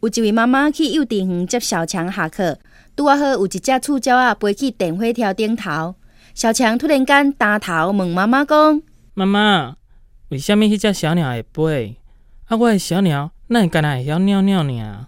有一位妈妈去幼稚园接小强下课，拄啊好有一只触角啊飞去电火条顶头。小强突然间打头问妈妈讲：“妈妈，为什么迄只小鸟会飞？啊，我的小鸟那会干哪会晓尿尿呢？”